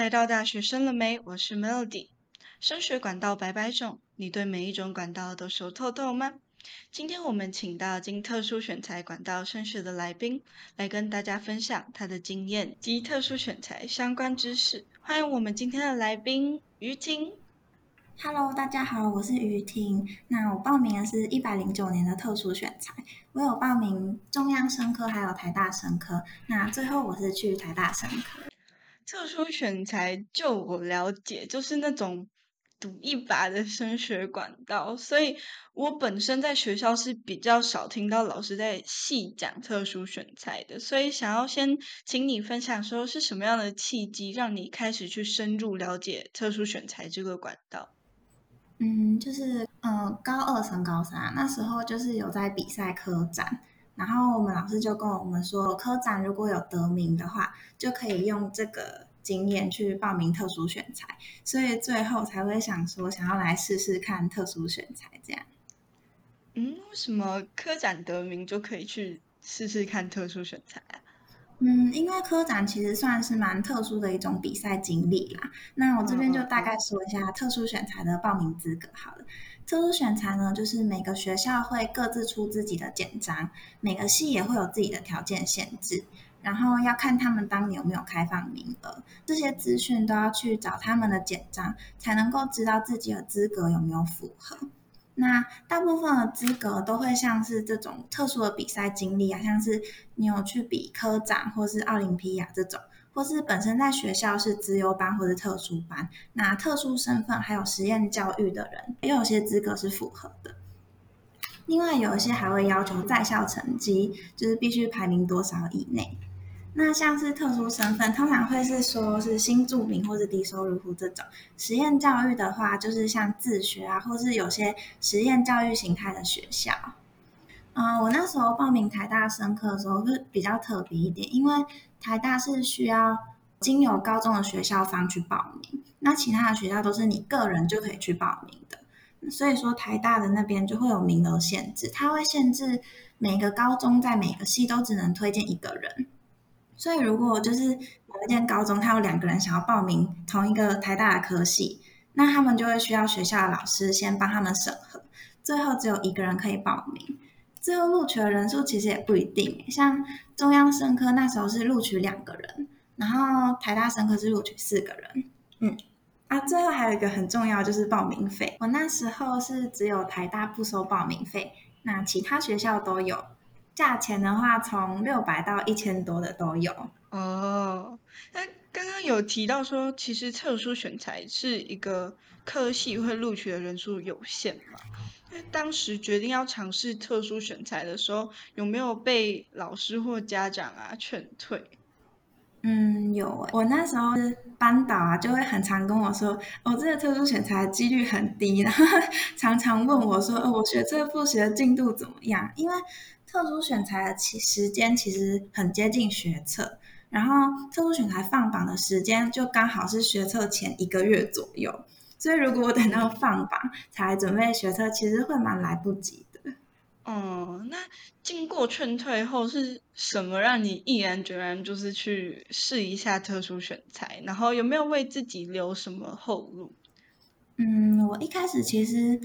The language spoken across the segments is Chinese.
来到大学生了没？我是 Melody。升学管道百百种，你对每一种管道都熟透透吗？今天我们请到经特殊选材管道升学的来宾，来跟大家分享他的经验及特殊选材相关知识。欢迎我们今天的来宾于婷。Hello，大家好，我是于婷。那我报名的是一百零九年的特殊选材，我有报名中央生科还有台大生科。那最后我是去台大生科。特殊选材，就我了解，就是那种赌一把的升学管道，所以我本身在学校是比较少听到老师在细讲特殊选材的，所以想要先请你分享说是什么样的契机，让你开始去深入了解特殊选材这个管道。嗯，就是呃，高二升高三那时候，就是有在比赛科展，然后我们老师就跟我们说，科展如果有得名的话，就可以用这个经验去报名特殊选材，所以最后才会想说，想要来试试看特殊选材这样。嗯，为什么科展得名就可以去试试看特殊选材啊？嗯，因为科展其实算是蛮特殊的一种比赛经历啦。那我这边就大概说一下特殊选材的报名资格好了。特殊选材呢，就是每个学校会各自出自己的简章，每个系也会有自己的条件限制，然后要看他们当年有没有开放名额，这些资讯都要去找他们的简章，才能够知道自己的资格有没有符合。那大部分的资格都会像是这种特殊的比赛经历啊，像是你有去比科展或是奥林匹亚这种，或是本身在学校是资优班或是特殊班，那特殊身份还有实验教育的人，也有些资格是符合的。另外有一些还会要求在校成绩，就是必须排名多少以内。那像是特殊身份，通常会是说是新住民或是低收入户这种。实验教育的话，就是像自学啊，或是有些实验教育形态的学校。嗯，我那时候报名台大生科的时候是比较特别一点，因为台大是需要经由高中的学校方去报名，那其他的学校都是你个人就可以去报名的。所以说台大的那边就会有名额限制，它会限制每个高中在每个系都只能推荐一个人。所以，如果就是某一间高中，他有两个人想要报名同一个台大的科系，那他们就会需要学校的老师先帮他们审核，最后只有一个人可以报名。最后录取的人数其实也不一定，像中央生科那时候是录取两个人，然后台大生科是录取四个人。嗯，啊，最后还有一个很重要就是报名费，我那时候是只有台大不收报名费，那其他学校都有。价钱的话，从六百到一千多的都有哦。那刚刚有提到说，其实特殊选材是一个科系会录取的人数有限嘛？那当时决定要尝试特殊选材的时候，有没有被老师或家长啊劝退？嗯，有。我那时候班导啊，就会很常跟我说，我这个特殊选材几率很低，然后 常常问我说，哦我学这复习的进度怎么样？因为特殊选材的期时间其实很接近学测，然后特殊选材放榜的时间就刚好是学测前一个月左右，所以如果我等到放榜才准备学测，其实会蛮来不及的。哦，那经过劝退后是什么让你毅然决然就是去试一下特殊选材？然后有没有为自己留什么后路？嗯，我一开始其实。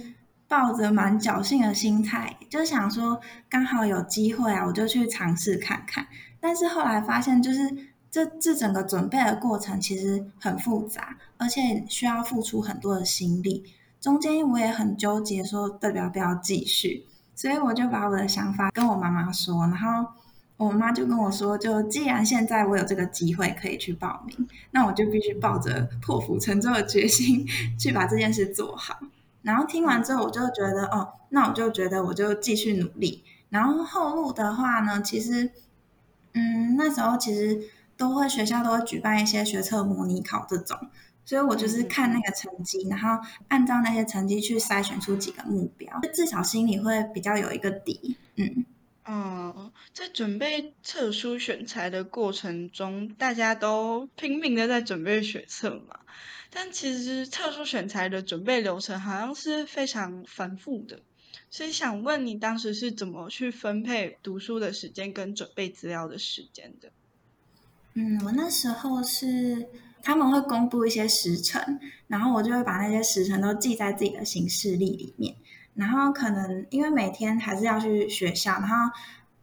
抱着蛮侥幸的心态，就想说刚好有机会啊，我就去尝试看看。但是后来发现，就是这这整个准备的过程其实很复杂，而且需要付出很多的心力。中间我也很纠结，说到底要不要继续。所以我就把我的想法跟我妈妈说，然后我妈就跟我说，就既然现在我有这个机会可以去报名，那我就必须抱着破釜沉舟的决心 去把这件事做好。然后听完之后，我就觉得哦，那我就觉得我就继续努力。然后后路的话呢，其实，嗯，那时候其实都会学校都会举办一些学测模拟考这种，所以我就是看那个成绩，然后按照那些成绩去筛选出几个目标，至少心里会比较有一个底。嗯，哦，在准备特殊选材的过程中，大家都拼命的在准备学测嘛。但其实特殊选材的准备流程好像是非常繁复的，所以想问你当时是怎么去分配读书的时间跟准备资料的时间的？嗯，我那时候是他们会公布一些时辰，然后我就会把那些时辰都记在自己的行事历里面。然后可能因为每天还是要去学校，然后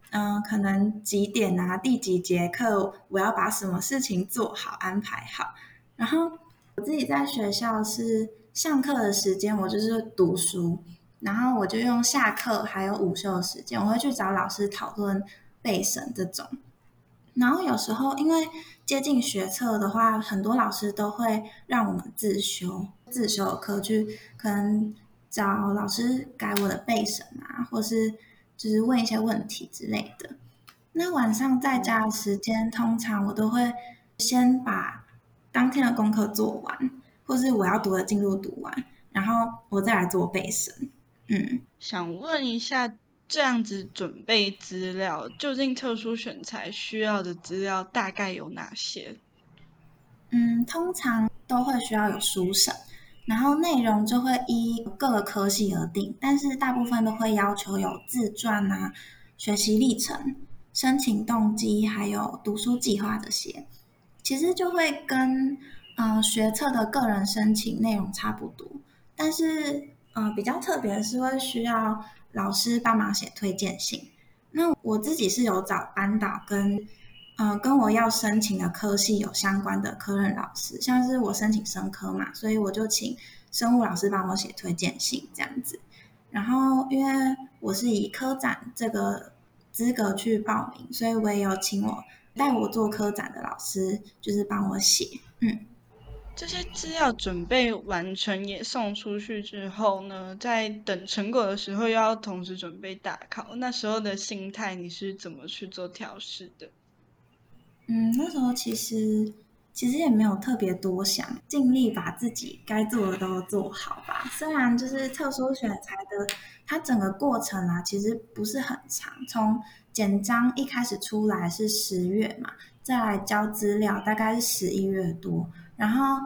嗯，可能几点啊，第几节课，我要把什么事情做好安排好。然后我自己在学校是上课的时间，我就是读书，然后我就用下课还有午休的时间，我会去找老师讨论背审这种。然后有时候因为接近学测的话，很多老师都会让我们自修自修的课，去可能。找老师改我的背审啊，或是就是问一些问题之类的。那晚上在家的时间，通常我都会先把当天的功课做完，或是我要读的进度读完，然后我再来做背审。嗯，想问一下，这样子准备资料，究竟特殊选材需要的资料大概有哪些？嗯，通常都会需要有书审。然后内容就会依各个科系而定，但是大部分都会要求有自传啊、学习历程、申请动机，还有读书计划这些。其实就会跟嗯学测的个人申请内容差不多，但是嗯比较特别的是会需要老师帮忙写推荐信。那我自己是有找班导跟。嗯，跟我要申请的科系有相关的科任老师，像是我申请生科嘛，所以我就请生物老师帮我写推荐信这样子。然后，因为我是以科展这个资格去报名，所以我也有请我带我做科展的老师，就是帮我写。嗯，这些资料准备完成也送出去之后呢，在等成果的时候，又要同时准备大考，那时候的心态你是怎么去做调试的？嗯，那时候其实其实也没有特别多想，尽力把自己该做的都做好吧。虽然就是特殊选材的，它整个过程啊，其实不是很长。从简章一开始出来是十月嘛，再来交资料大概是十一月多，然后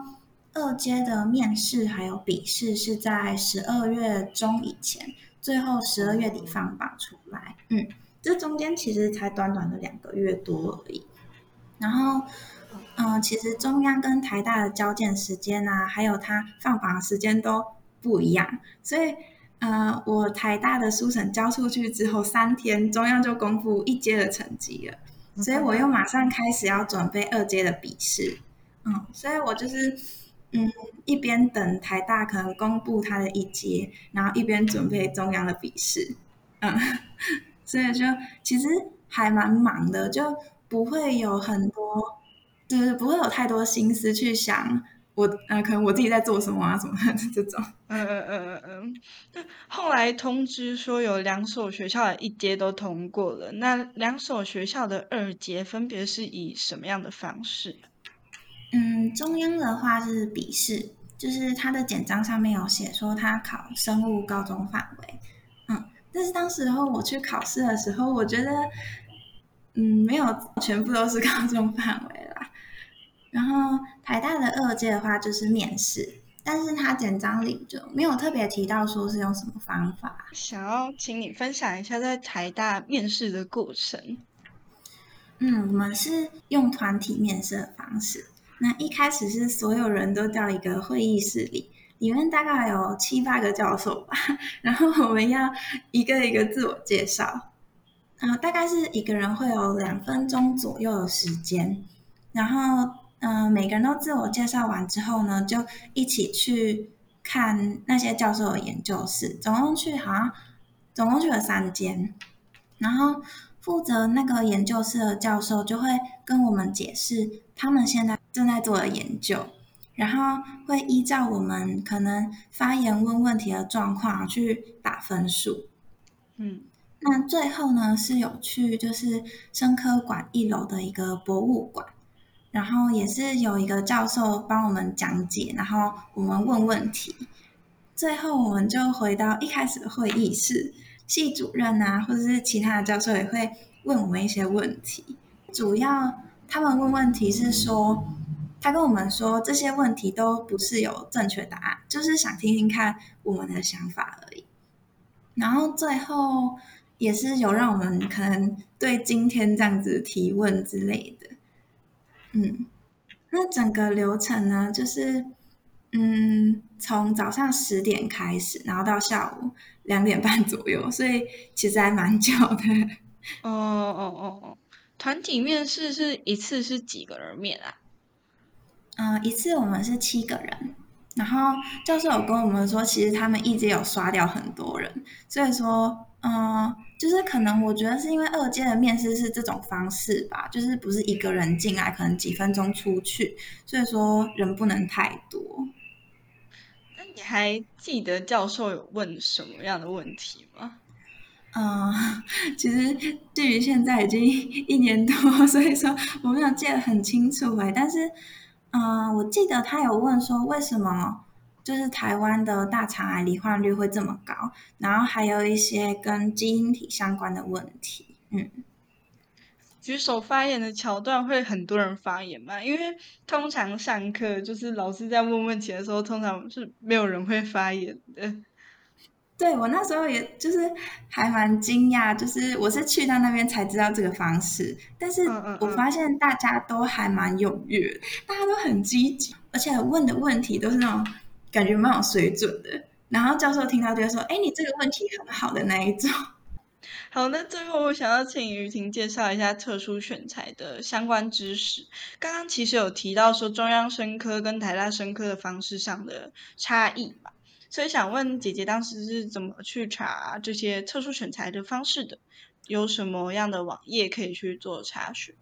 二阶的面试还有笔试是在十二月中以前，最后十二月底放榜出来。嗯，这中间其实才短短的两个月多而已。然后，嗯，其实中央跟台大的交件时间啊，还有它放榜时间都不一样，所以，呃，我台大的书审交出去之后三天，中央就公布一阶的成绩了，所以我又马上开始要准备二阶的笔试，嗯，所以我就是，嗯，一边等台大可能公布他的一阶，然后一边准备中央的笔试，嗯，所以就其实还蛮忙的，就。不会有很多，就是不会有太多心思去想我，呃，可能我自己在做什么啊，什么的这种。嗯嗯嗯嗯嗯。后来通知说有两所学校的一阶都通过了，那两所学校的二阶分别是以什么样的方式？嗯，中央的话是笔试，就是它的简章上面有写说他考生物高中范围。嗯，但是当时候我去考试的时候，我觉得。嗯，没有全部都是高中范围啦。然后台大的二阶的话就是面试，但是他简章里就没有特别提到说是用什么方法。想要请你分享一下在台大面试的过程。嗯，我们是用团体面试的方式。那一开始是所有人都到一个会议室里，里面大概有七八个教授吧，然后我们要一个一个自我介绍。啊，大概是一个人会有两分钟左右的时间，然后，嗯，每个人都自我介绍完之后呢，就一起去看那些教授的研究室，总共去好像总共去了三间，然后负责那个研究室的教授就会跟我们解释他们现在正在做的研究，然后会依照我们可能发言问问题的状况去打分数，嗯。那最后呢，是有去就是生科馆一楼的一个博物馆，然后也是有一个教授帮我们讲解，然后我们问问题。最后我们就回到一开始的会议室，系主任啊，或者是其他的教授也会问我们一些问题。主要他们问问题是说，他跟我们说这些问题都不是有正确答案，就是想听听看我们的想法而已。然后最后。也是有让我们可能对今天这样子提问之类的，嗯，那整个流程呢，就是嗯，从早上十点开始，然后到下午两点半左右，所以其实还蛮久的。哦哦哦哦，团体面试是一次是几个人面啊？嗯，一次我们是七个人。然后教授有跟我们说，其实他们一直有刷掉很多人，所以说，嗯，就是可能我觉得是因为二阶的面试是这种方式吧，就是不是一个人进来，可能几分钟出去，所以说人不能太多。那你还记得教授有问什么样的问题吗？嗯，其实对于现在已经一年多，所以说我没有记得很清楚哎，但是。嗯，我记得他有问说，为什么就是台湾的大肠癌罹患率会这么高？然后还有一些跟基因体相关的问题。嗯，举手发言的桥段会很多人发言吗？因为通常上课就是老师在问问题的时候，通常是没有人会发言的。对我那时候也就是还蛮惊讶，就是我是去到那边才知道这个方式，但是我发现大家都还蛮踊跃，大家都很积极，而且问的问题都是那种感觉蛮有水准的。然后教授听到就会说：“哎，你这个问题很好的那一种。”好，那最后我想要请于婷介绍一下特殊选材的相关知识。刚刚其实有提到说中央生科跟台大生科的方式上的差异吧。所以想问姐姐，当时是怎么去查这些特殊选材的方式的？有什么样的网页可以去做查询？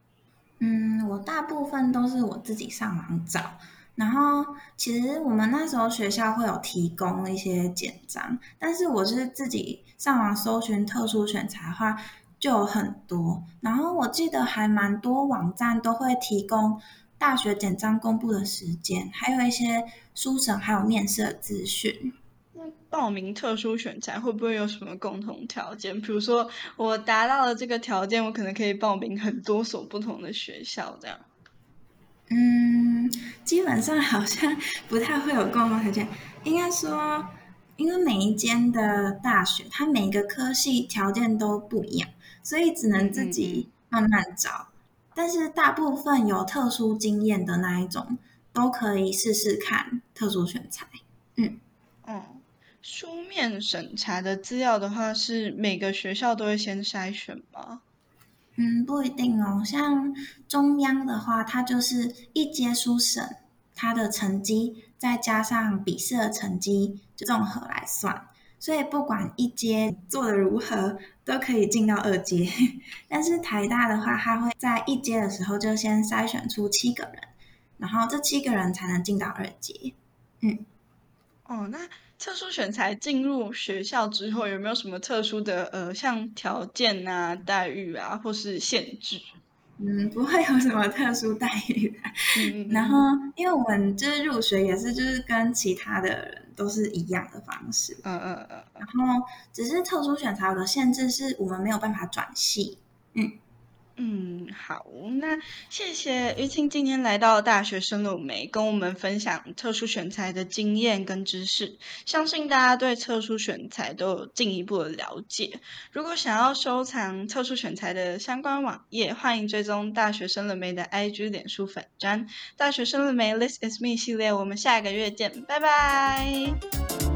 嗯，我大部分都是我自己上网找。然后其实我们那时候学校会有提供一些简章，但是我是自己上网搜寻特殊选材的话就有很多。然后我记得还蛮多网站都会提供大学简章公布的时间，还有一些。书审还有面试的资讯。那报名特殊选材会不会有什么共同条件？比如说我达到了这个条件，我可能可以报名很多所不同的学校，这样。嗯，基本上好像不太会有共同条件。应该说，因为每一间的大学，它每个科系条件都不一样，所以只能自己慢慢找。但是大部分有特殊经验的那一种。都可以试试看特殊选材，嗯，哦，书面审查的资料的话，是每个学校都会先筛选吗？嗯，不一定哦。像中央的话，它就是一阶书审，它的成绩再加上笔试的成绩就综合来算，所以不管一阶做的如何，都可以进到二阶。但是台大的话，它会在一阶的时候就先筛选出七个人。然后这七个人才能进到二阶，嗯，哦，那特殊选材进入学校之后，有没有什么特殊的呃，像条件啊、待遇啊，或是限制？嗯，不会有什么特殊待遇。嗯，然后因为我们就是入学也是就是跟其他的人都是一样的方式，嗯嗯嗯，然后只是特殊选材的限制是我们没有办法转系，嗯。嗯，好，那谢谢玉清今天来到大学生了没，跟我们分享特殊选材的经验跟知识，相信大家对特殊选材都有进一步的了解。如果想要收藏特殊选材的相关网页，欢迎追踪大学生了没的 IG、脸书粉专。大学生了没，This is me 系列，我们下个月见，拜拜。